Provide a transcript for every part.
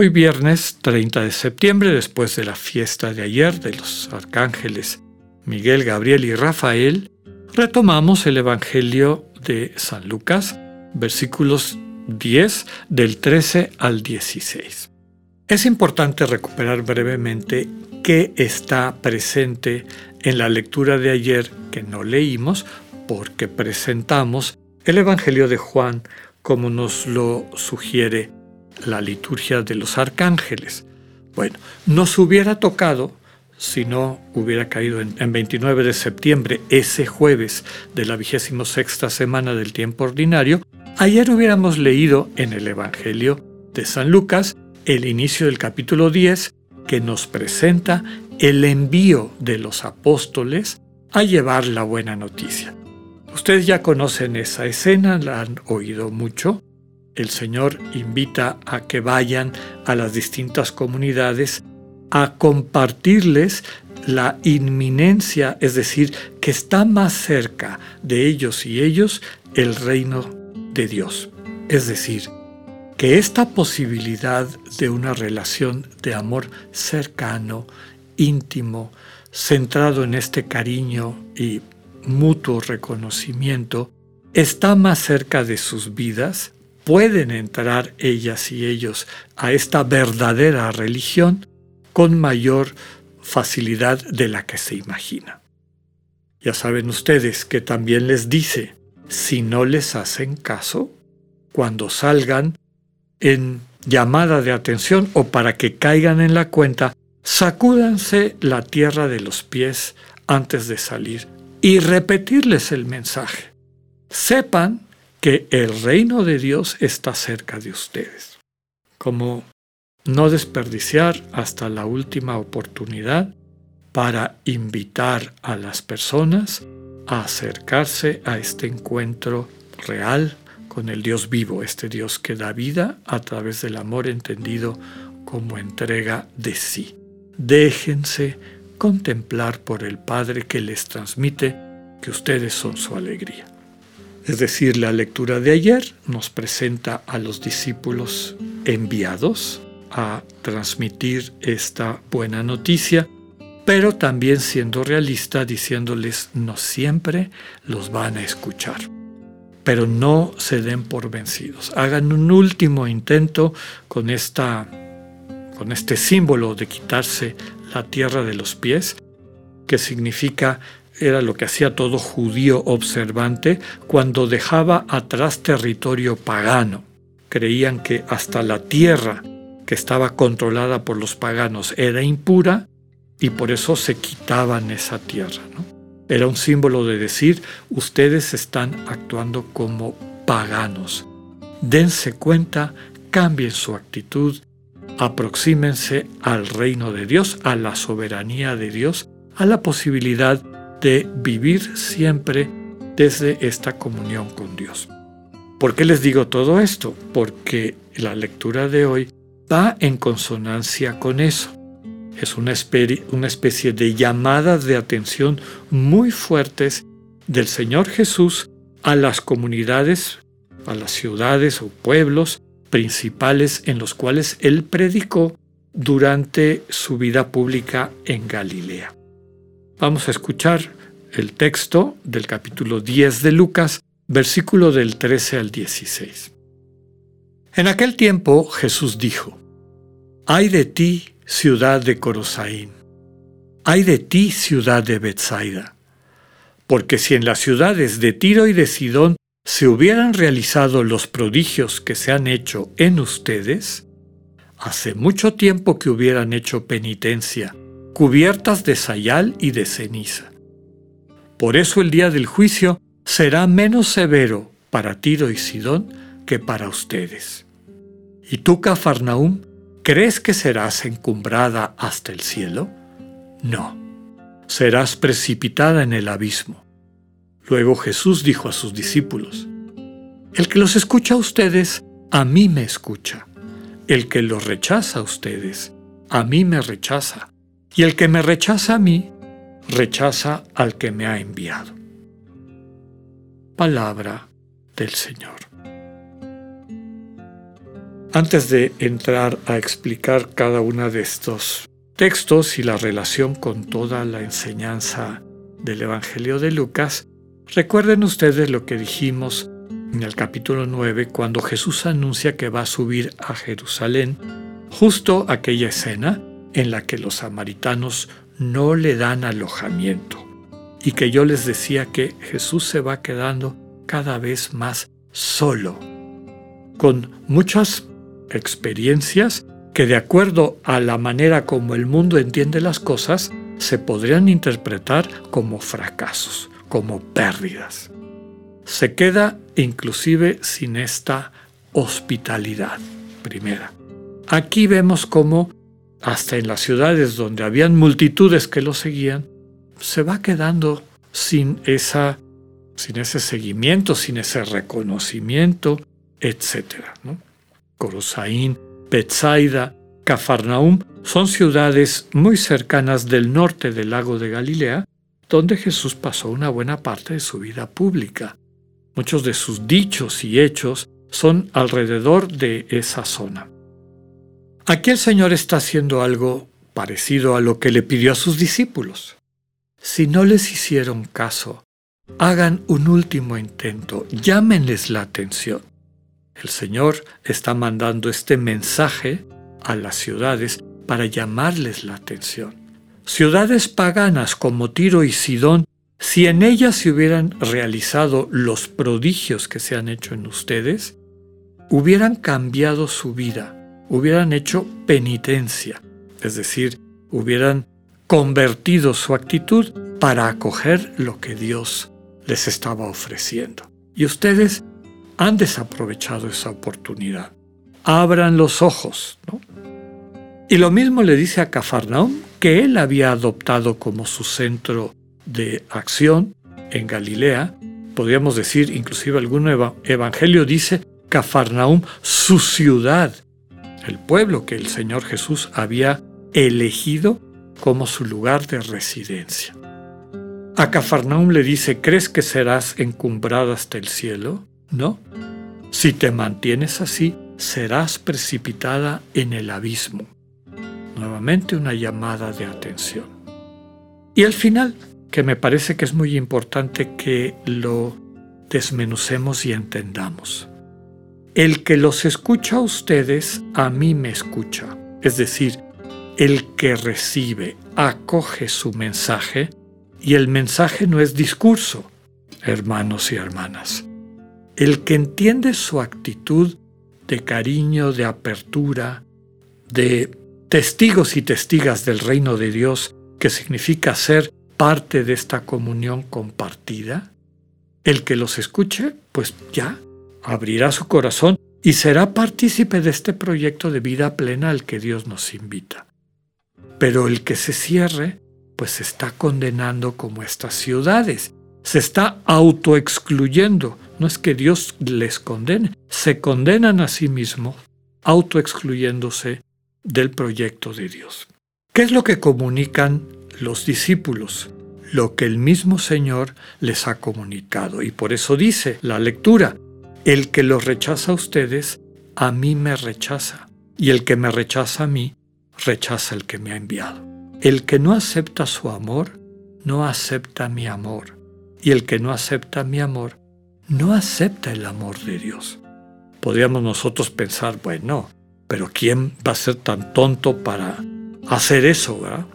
Hoy viernes 30 de septiembre, después de la fiesta de ayer de los arcángeles Miguel, Gabriel y Rafael, retomamos el Evangelio de San Lucas, versículos 10 del 13 al 16. Es importante recuperar brevemente qué está presente en la lectura de ayer que no leímos porque presentamos el Evangelio de Juan como nos lo sugiere la liturgia de los arcángeles. Bueno, nos hubiera tocado, si no hubiera caído en, 29 de septiembre, ese jueves de la vigésimo sexta semana del tiempo ordinario, ayer hubiéramos leído en el Evangelio de San Lucas el inicio del capítulo 10 que nos presenta el envío de los apóstoles a llevar la buena noticia. Ustedes ya conocen esa escena, la han oído mucho. El Señor invita a que vayan a las distintas comunidades a compartirles la inminencia, es decir, que está más cerca de ellos y ellos el reino de Dios. Es decir, que esta posibilidad de una relación de amor cercano, íntimo, centrado en este cariño y mutuo reconocimiento, está más cerca de sus vidas, pueden entrar ellas y ellos a esta verdadera religión con mayor facilidad de la que se imagina. Ya saben ustedes que también les dice, si no les hacen caso, cuando salgan en llamada de atención o para que caigan en la cuenta sacúdanse la tierra de los pies antes de salir y repetirles el mensaje. Sepan que el reino de Dios está cerca de ustedes. Como no desperdiciar hasta la última oportunidad para invitar a las personas a acercarse a este encuentro real con el Dios vivo, este Dios que da vida a través del amor entendido como entrega de sí déjense contemplar por el Padre que les transmite que ustedes son su alegría. Es decir, la lectura de ayer nos presenta a los discípulos enviados a transmitir esta buena noticia, pero también siendo realista diciéndoles no siempre los van a escuchar. Pero no se den por vencidos. Hagan un último intento con esta con este símbolo de quitarse la tierra de los pies, que significa era lo que hacía todo judío observante cuando dejaba atrás territorio pagano. Creían que hasta la tierra que estaba controlada por los paganos era impura y por eso se quitaban esa tierra. Era un símbolo de decir, ustedes están actuando como paganos. Dense cuenta, cambien su actitud aproxímense al reino de Dios, a la soberanía de Dios, a la posibilidad de vivir siempre desde esta comunión con Dios. ¿Por qué les digo todo esto? Porque la lectura de hoy va en consonancia con eso. Es una, especie de llamadas de atención muy fuertes del Señor Jesús a las comunidades, a las ciudades o pueblos principales en los cuales él predicó durante su vida pública en Galilea. Vamos a escuchar el texto del capítulo 10 de Lucas, versículo del 13 al 16. En aquel tiempo Jesús dijo, Ay de ti, ciudad de Corosaín, ay de ti, ciudad de Bethsaida, porque si en las ciudades de Tiro y de Sidón se hubieran realizado los prodigios que se han hecho en ustedes, hace mucho tiempo que hubieran hecho penitencia, cubiertas de sayal y de ceniza. Por eso el día del juicio será menos severo para Tiro y Sidón que para ustedes. Y tú, Cafarnaúm, ¿crees que serás encumbrada hasta el cielo? No, serás precipitada en el abismo. Luego Jesús dijo a sus discípulos, El que los escucha a ustedes, a mí me escucha. El que los rechaza a ustedes, a mí me rechaza. Y el que me rechaza a mí, rechaza al que me ha enviado. Palabra del Señor. Antes de entrar a explicar cada uno de estos textos y la relación con toda la enseñanza del Evangelio de Lucas, recuerden ustedes lo que dijimos en el capítulo 9 cuando Jesús anuncia que va a subir a Jerusalén, justo aquella escena en la que los samaritanos no le dan alojamiento y que yo les decía que Jesús se va quedando cada vez más solo, con muchas experiencias que de acuerdo a la manera como el mundo entiende las cosas, se podrían interpretar como fracasos, como pérdidas. Se queda inclusive sin esta hospitalidad primera. Aquí vemos cómo hasta en las ciudades donde habían multitudes que lo seguían, se va quedando sin esa sin ese seguimiento, sin ese reconocimiento, etc. ¿no? Corosaín, Bethsaida, Cafarnaum son ciudades muy cercanas del norte del lago de Galilea, donde Jesús pasó una buena parte de su vida pública. Muchos de sus dichos y hechos son alrededor de esa zona. Aquí el Señor está haciendo algo parecido a lo que le pidió a sus discípulos. Si no les hicieron caso, hagan un último intento, llámenles la atención. El Señor está mandando este mensaje a las ciudades para llamarles la atención. Ciudades paganas como Tiro y Sidón, si en ellas se hubieran realizado los prodigios que se han hecho en ustedes, hubieran cambiado su vida, hubieran hecho penitencia, es decir, hubieran convertido su actitud para acoger lo que Dios les estaba ofreciendo. Y ustedes han desaprovechado esa oportunidad. Abran los ojos. Y lo mismo le dice a Cafarnaum, que él había adoptado como su centro de acción en Galilea. Podríamos decir, inclusive algún evangelio dice Cafarnaum, su ciudad, el pueblo que el Señor Jesús había elegido como su lugar de residencia. A Cafarnaum le dice, ¿crees que serás encumbrado hasta el cielo? No. Si te mantienes así, serás precipitada en el abismo. Nuevamente una llamada de atención. Y al final, que me parece que es muy importante que lo desmenucemos y entendamos. El que los escucha a ustedes, a mí me escucha. Es decir, el que recibe, acoge su mensaje, y el mensaje no es discurso, hermanos y hermanas. El que entiende su actitud de cariño, de apertura, de testigos y testigas del reino de Dios, que significa ser parte de esta comunión compartida, el que los escuche, pues ya abrirá su corazón y será partícipe de este proyecto de vida plena al que Dios nos invita. Pero el que se cierre, pues se está condenando como estas ciudades, se está autoexcluyendo no es que Dios les condene, se condenan a sí mismos, autoexcluyéndose del proyecto de Dios. ¿Qué es lo que comunican los discípulos? Lo que el mismo Señor les ha comunicado. Y por eso dice la lectura, el que los rechaza a ustedes, a mí me rechaza. Y el que me rechaza a mí, rechaza el que me ha enviado. El que no acepta su amor, no acepta mi amor. Y el que no acepta mi amor, no acepta el amor de Dios. Podríamos nosotros pensar, bueno, pero ¿quién va a ser tan tonto para hacer eso? ¿verdad?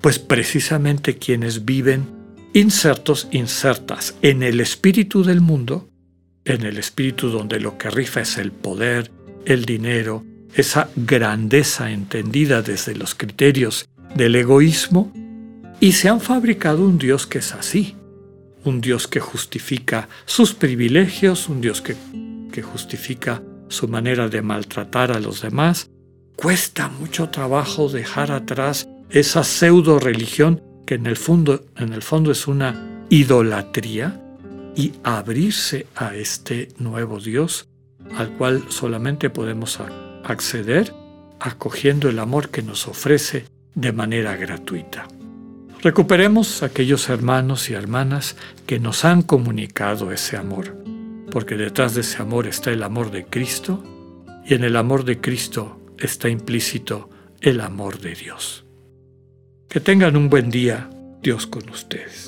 Pues precisamente quienes viven insertos, insertas en el espíritu del mundo, en el espíritu donde lo que rifa es el poder, el dinero, esa grandeza entendida desde los criterios del egoísmo, y se han fabricado un Dios que es así, un Dios que justifica sus privilegios, un Dios que, que justifica su manera de maltratar a los demás, cuesta mucho trabajo dejar atrás esa pseudo religión que en el fondo, en el fondo es una idolatría y abrirse a este nuevo Dios al cual solamente podemos acceder acogiendo el amor que nos ofrece de manera gratuita. Recuperemos aquellos hermanos y hermanas que nos han comunicado ese amor, porque detrás de ese amor está el amor de Cristo y en el amor de Cristo está implícito el amor de Dios. Que tengan un buen día, Dios con ustedes.